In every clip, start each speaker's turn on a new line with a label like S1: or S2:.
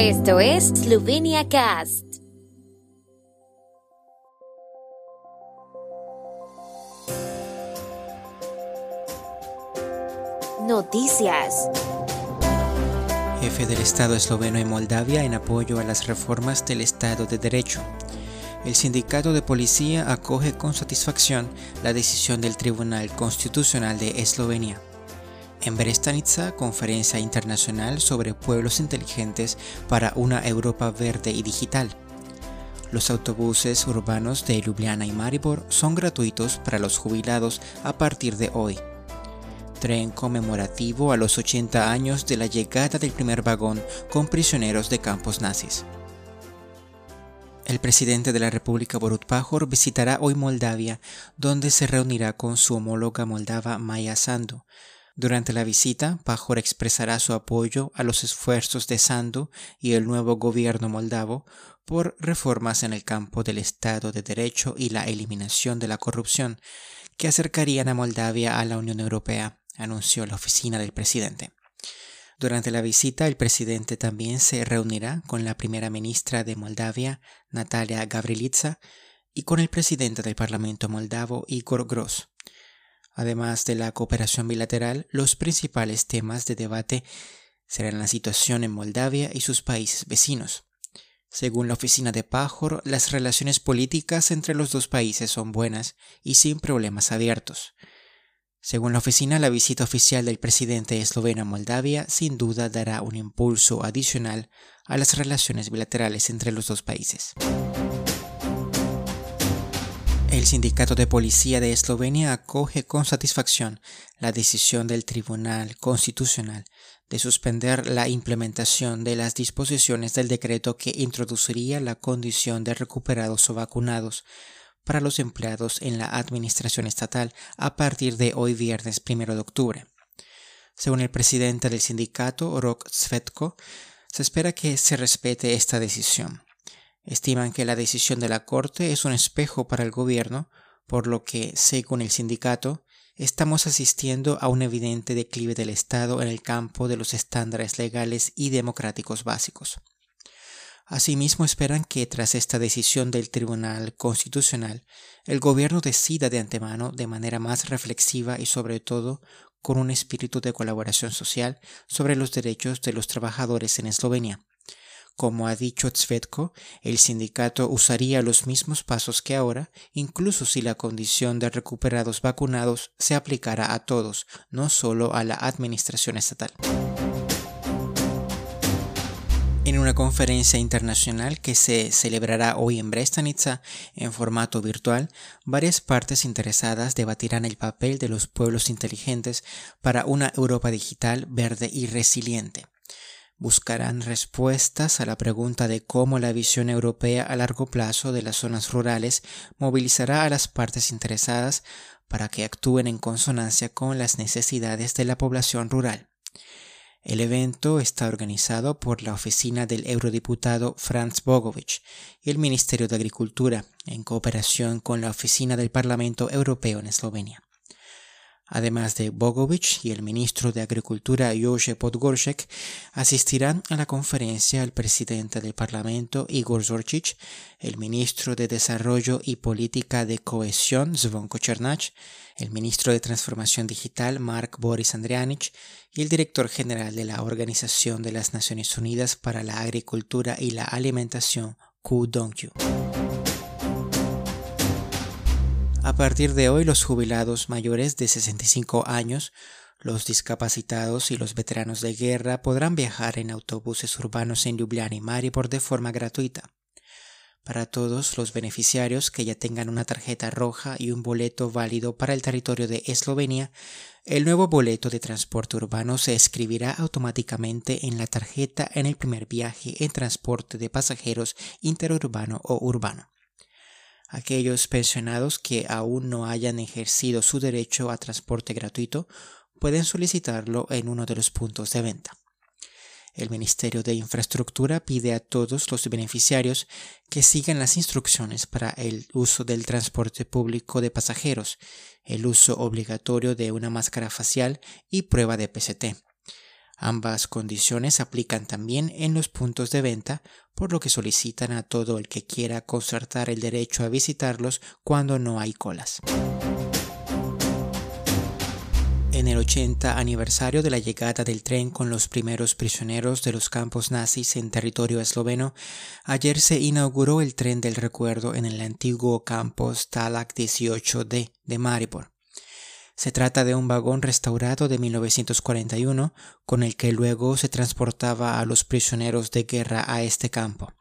S1: Esto es Slovenia Cast. Noticias.
S2: Jefe del Estado esloveno en Moldavia en apoyo a las reformas del Estado de Derecho. El sindicato de policía acoge con satisfacción la decisión del Tribunal Constitucional de Eslovenia. En Brestanica, conferencia internacional sobre pueblos inteligentes para una Europa verde y digital. Los autobuses urbanos de Ljubljana y Maribor son gratuitos para los jubilados a partir de hoy. Tren conmemorativo a los 80 años de la llegada del primer vagón con prisioneros de campos nazis. El presidente de la República Borut Pajor visitará hoy Moldavia, donde se reunirá con su homóloga moldava Maya Sandu, durante la visita, Pajor expresará su apoyo a los esfuerzos de Sandu y el nuevo gobierno moldavo por reformas en el campo del Estado de Derecho y la eliminación de la corrupción, que acercarían a Moldavia a la Unión Europea, anunció la oficina del presidente. Durante la visita, el presidente también se reunirá con la primera ministra de Moldavia, Natalia Gavrilitsa, y con el presidente del Parlamento moldavo, Igor Gros. Además de la cooperación bilateral, los principales temas de debate serán la situación en Moldavia y sus países vecinos. Según la oficina de Pajor, las relaciones políticas entre los dos países son buenas y sin problemas abiertos. Según la oficina, la visita oficial del presidente esloveno a Moldavia sin duda dará un impulso adicional a las relaciones bilaterales entre los dos países. El sindicato de policía de Eslovenia acoge con satisfacción la decisión del Tribunal Constitucional de suspender la implementación de las disposiciones del decreto que introduciría la condición de recuperados o vacunados para los empleados en la administración estatal a partir de hoy viernes 1 de octubre. Según el presidente del sindicato, Rok Svetko, se espera que se respete esta decisión. Estiman que la decisión de la Corte es un espejo para el gobierno, por lo que, según el sindicato, estamos asistiendo a un evidente declive del Estado en el campo de los estándares legales y democráticos básicos. Asimismo, esperan que tras esta decisión del Tribunal Constitucional, el gobierno decida de antemano de manera más reflexiva y sobre todo con un espíritu de colaboración social sobre los derechos de los trabajadores en Eslovenia, como ha dicho Tzvetko, el sindicato usaría los mismos pasos que ahora, incluso si la condición de recuperados vacunados se aplicara a todos, no solo a la administración estatal. En una conferencia internacional que se celebrará hoy en Brestanica en formato virtual, varias partes interesadas debatirán el papel de los pueblos inteligentes para una Europa digital, verde y resiliente buscarán respuestas a la pregunta de cómo la visión europea a largo plazo de las zonas rurales movilizará a las partes interesadas para que actúen en consonancia con las necesidades de la población rural. El evento está organizado por la oficina del eurodiputado Franz Bogovic y el Ministerio de Agricultura, en cooperación con la oficina del Parlamento Europeo en Eslovenia. Además de Bogovic y el ministro de Agricultura Jože Podgoršek, asistirán a la conferencia el presidente del Parlamento Igor Zorčić, el ministro de Desarrollo y Política de Cohesión Zvonko Černach, el ministro de Transformación Digital Mark Boris Andrianic y el director general de la Organización de las Naciones Unidas para la Agricultura y la Alimentación, Ku Dongyu. Partir de hoy, los jubilados mayores de 65 años, los discapacitados y los veteranos de guerra podrán viajar en autobuses urbanos en Ljubljana y Maribor de forma gratuita. Para todos los beneficiarios que ya tengan una tarjeta roja y un boleto válido para el territorio de Eslovenia, el nuevo boleto de transporte urbano se escribirá automáticamente en la tarjeta en el primer viaje en transporte de pasajeros interurbano o urbano. Aquellos pensionados que aún no hayan ejercido su derecho a transporte gratuito pueden solicitarlo en uno de los puntos de venta. El Ministerio de Infraestructura pide a todos los beneficiarios que sigan las instrucciones para el uso del transporte público de pasajeros, el uso obligatorio de una máscara facial y prueba de PCT. Ambas condiciones aplican también en los puntos de venta, por lo que solicitan a todo el que quiera concertar el derecho a visitarlos cuando no hay colas. En el 80 aniversario de la llegada del tren con los primeros prisioneros de los campos nazis en territorio esloveno, ayer se inauguró el tren del recuerdo en el antiguo campo Stalag 18D de Maribor. Se trata de un vagón restaurado de 1941 con el que luego se transportaba a los prisioneros de guerra a este campo.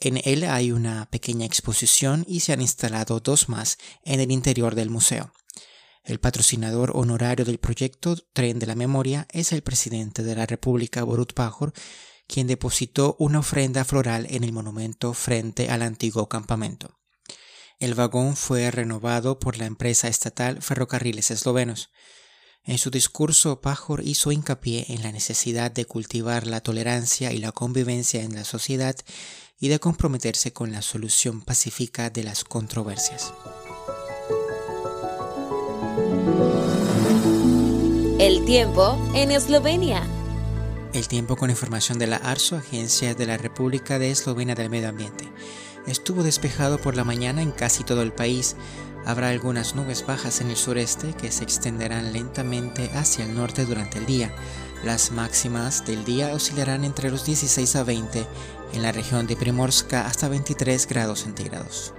S2: En él hay una pequeña exposición y se han instalado dos más en el interior del museo. El patrocinador honorario del proyecto Tren de la Memoria es el presidente de la República Borut Pajor, quien depositó una ofrenda floral en el monumento frente al antiguo campamento. El vagón fue renovado por la empresa estatal Ferrocarriles Eslovenos. En su discurso, Pajor hizo hincapié en la necesidad de cultivar la tolerancia y la convivencia en la sociedad y de comprometerse con la solución pacífica de las controversias.
S1: El tiempo en Eslovenia.
S2: El tiempo con información de la ARSO, Agencia de la República de Eslovenia del Medio Ambiente. Estuvo despejado por la mañana en casi todo el país. Habrá algunas nubes bajas en el sureste que se extenderán lentamente hacia el norte durante el día. Las máximas del día oscilarán entre los 16 a 20 en la región de Primorska hasta 23 grados centígrados.